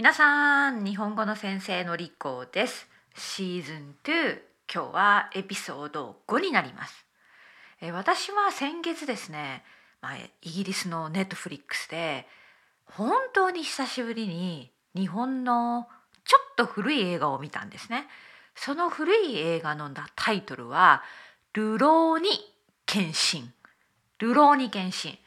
皆さん日本語の先生のりこです。シーズン2今日はエピソード5になります。え私は先月ですね、まあ、イギリスのネットフリックスで本当に久しぶりに日本のちょっと古い映画を見たんですね。その古い映画のタイトルはルローニケンシンルローニケンシン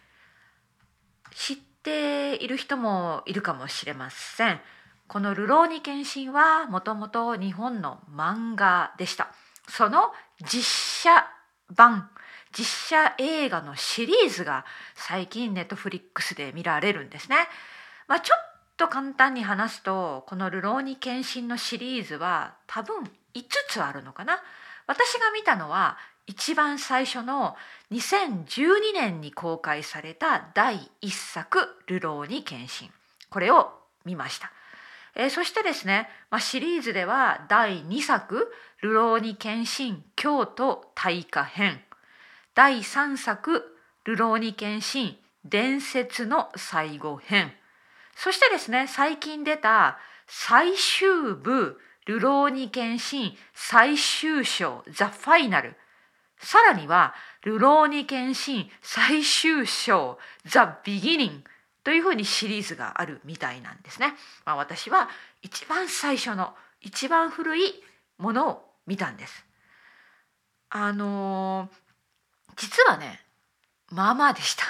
知っている人もいるかもしれませんこのルローニケンシンはもともと日本の漫画でしたその実写版実写映画のシリーズが最近ネットフリックスで見られるんですね。まあ、ちょっと簡単に話すとこの「ルローニケンシン」のシリーズは多分5つあるのかな。私が見たのは一番最初の2012年に公開された第1作「ルローニケンシン」これを見ました。えー、そしてですね、まあ、シリーズでは第2作「ルローニケンシン京都大火編」第3作「ルローニケンシン伝説の最後編」そしてですね最近出た最終部「ルローニケンシン最終章ザ・ファイナル」さらには「ルローニケンシン最終章ザ・ビギニング」というふうにシリーズがあるみたいなんですね。まあ、私は一番最初の一番古いものを見たんです。あのー、実はねまあまあでした。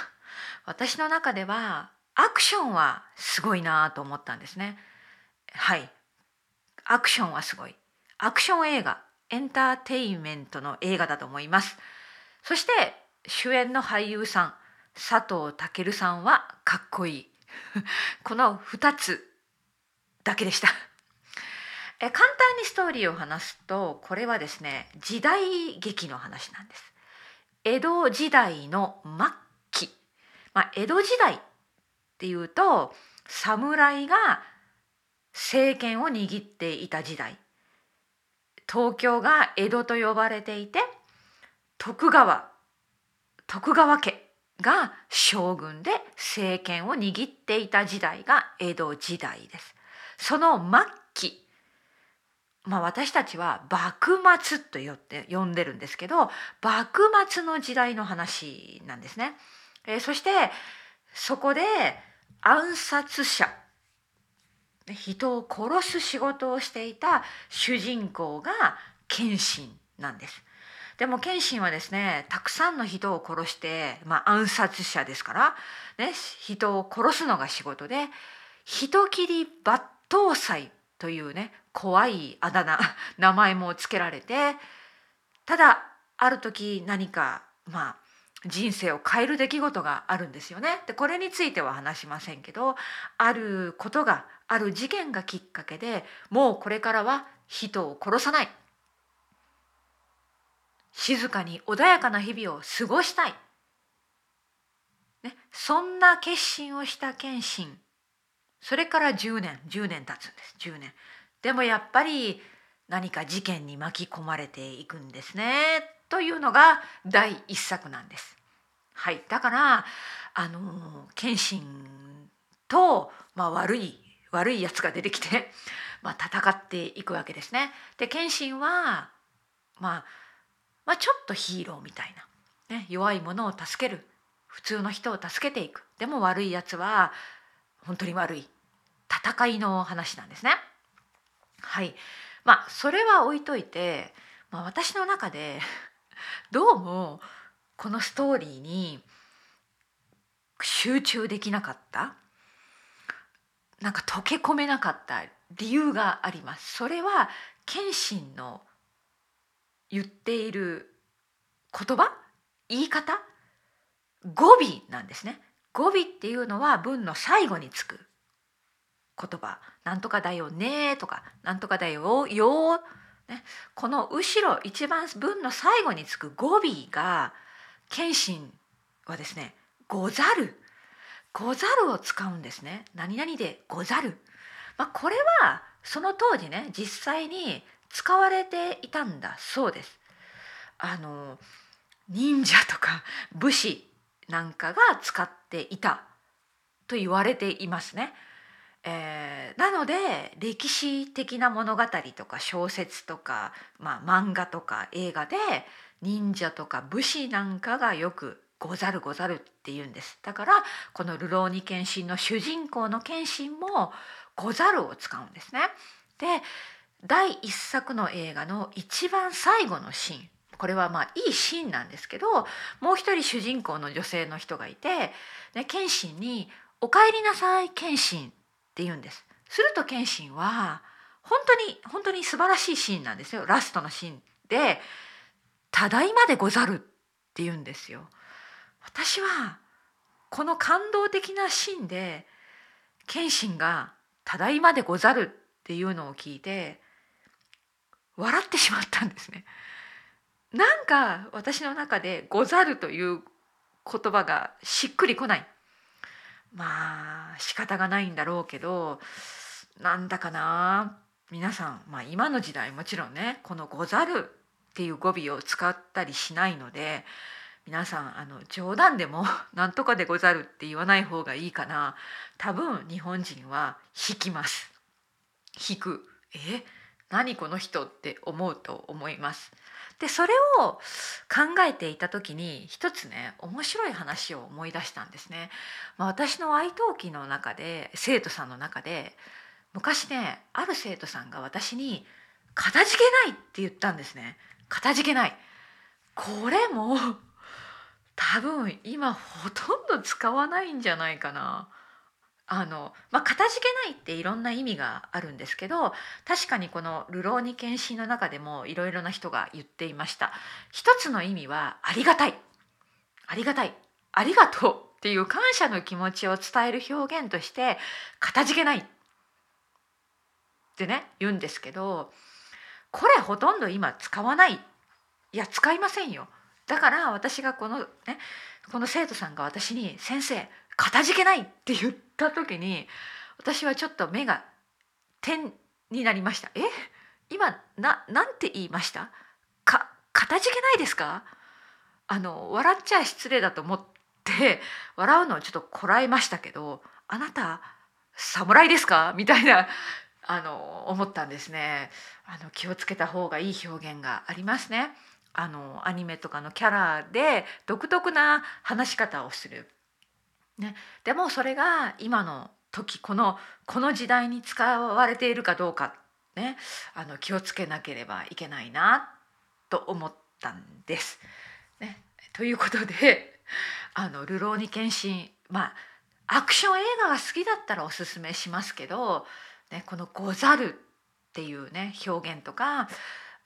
私の中ではアクションはすごいなと思ったんですね。はいアクションはすごい。アクション映画エンターテインメントの映画だと思います。そして主演の俳優さん佐藤健さんはかっこいい。この2つだけでした。え簡単にストーリーを話すとこれはですね時代劇の話なんです。江戸時代の末期、まあ、江戸時代っていうと侍が政権を握っていた時代。東京が江戸と呼ばれていて徳川徳川家が将軍で政権を握っていた時代が江戸時代です。その末期まあ私たちは幕末と呼って呼んでるんですけど幕末の時代の話なんですね。えー、そしてそこで暗殺者人を殺す仕事をしていた主人公が謙信なんです。でも謙信はですねたくさんの人を殺して、まあ、暗殺者ですから、ね、人を殺すのが仕事で人斬り抜刀斎というね怖いあだ名 名前も付けられてただある時何かまあ人生を変える出来事があるんですよね。でこれについては話しませんけどあることがある事件がきっかけでもうこれからは人を殺さない。静かに穏やかな日々を過ごしたい、ね、そんな決心をした謙信。それから10年10年経つんです。10年。でもやっぱり何か事件に巻き込まれていくんですね。というのが第一作なんです。はい、だからあの謙信と、まあ、悪い悪いやつが出てきて、まあ、戦っていくわけですね。で謙信はまあまあ、ちょっとヒーローみたいな、ね、弱い者を助ける普通の人を助けていくでも悪いやつは本当に悪い戦いの話なんですね。はいまあそれは置いといて、まあ、私の中でどうもこのストーリーに集中できなかった？なんか溶け込めなかった理由があります。それは謙信の言っている言葉？言い方？語尾なんですね。語尾っていうのは文の最後につく言葉。なんとかだよねとかなんとかだよよね、この後ろ一番文の最後につく語尾が謙信はですね「ござる」「ござる」を使うんですね。何々で「ござる」まあ、これはその当時ね実際に使われていたんだそうです。あの忍者とか武士なんかが使っていたと言われていますね。えー、なので歴史的な物語とか小説とか、まあ、漫画とか映画で忍者とか武士なんかがよく「ござるござる」って言うんですだからこの「流浪に謙信」の主人公の謙信も「ござる」を使うんですね。で第一作の映画の一番最後のシーンこれはまあいいシーンなんですけどもう一人主人公の女性の人がいて、ね、謙信に「おかえりなさい謙信」って言うんです。すると謙信は本当に本当に素晴らしいシーンなんですよラストのシーンで「ただいまでござる」って言うんですよ。私はこの感動的なシーンで謙信が「ただいまでござる」っていうのを聞いて笑ってしまったんですね。なんか私の中で「ござる」という言葉がしっくりこない。まあ仕方がないんだろうけどなんだかな皆さん、まあ、今の時代もちろんねこの「ござる」っていう語尾を使ったりしないので皆さんあの冗談でも「なんとかでござる」って言わない方がいいかな。多分日本人は引きます。引く。え？何この人って思うと思います。でそれを考えていた時に一つね面白い話を思い出したんですね。まあ、私の愛登記の中で生徒さんの中で昔ねある生徒さんが私に「かたじけない」って言ったんですね。かたじけない。これも多分今ほとんど使わないんじゃないかな。あのまあ、かたじけないっていろんな意味があるんですけど確かにこの「流浪に献身」の中でもいろいろな人が言っていました。一つの意味はありがたい。ありがたい。ありがとうっていう感謝の気持ちを伝える表現として「かたじけない」ってね言うんですけどこれほとんど今使わない。いや使いませんよ。だから私がこのねこの生徒さんが私に「先生かたじけないって言った時に私はちょっと目が点になりました。え？今ななんて言いました？かかたじけないですか？あの笑っちゃ失礼だと思って笑うのをちょっとこらえましたけどあなた侍ですか？みたいなあの思ったんですね。あの気をつけた方がいい表現がありますね。あのアニメとかのキャラで独特な話し方をする。ね、でもそれが今の時このこの時代に使われているかどうか、ね、あの気をつけなければいけないなと思ったんです。ね、ということで「あの流浪に献身」まあアクション映画が好きだったらおすすめしますけど、ね、この「ござる」っていうね表現とか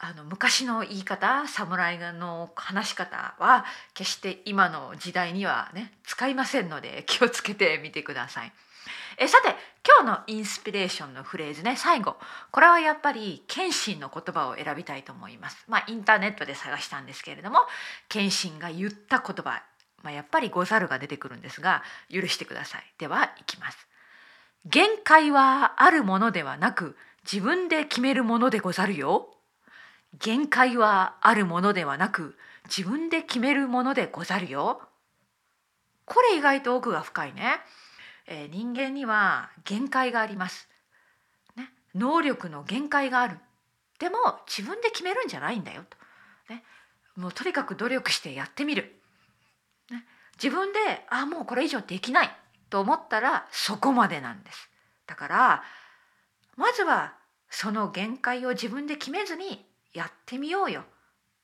あの昔の言い方侍の話し方は決して今の時代にはね使いませんので気をつけてみてください。えさて今日のインスピレーションのフレーズね最後これはやっぱり謙信の言葉を選びたいと思います。まあインターネットで探したんですけれども謙信が言った言葉、まあ、やっぱり「ござる」が出てくるんですが許してください。ではいきます。限界はあるものではなく自分で決めるものでござるよ。限界はあるものではなく自分で決めるものでござるよ。これ意外と奥が深いね。えー、人間には限界があります。ね、能力の限界がある。でも自分で決めるんじゃないんだよと。ね、もうとにかく努力してやってみる。ね、自分であもうこれ以上できないと思ったらそこまでなんです。だからまずはその限界を自分で決めずにやってみようよ。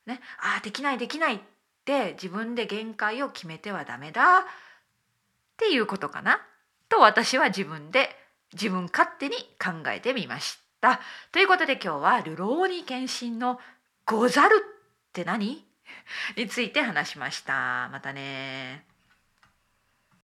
ね、ああできないできないって自分で限界を決めてはダメだっていうことかなと私は自分で自分勝手に考えてみました。ということで今日は「流浪に献身のござるって何? 」について話しました。またね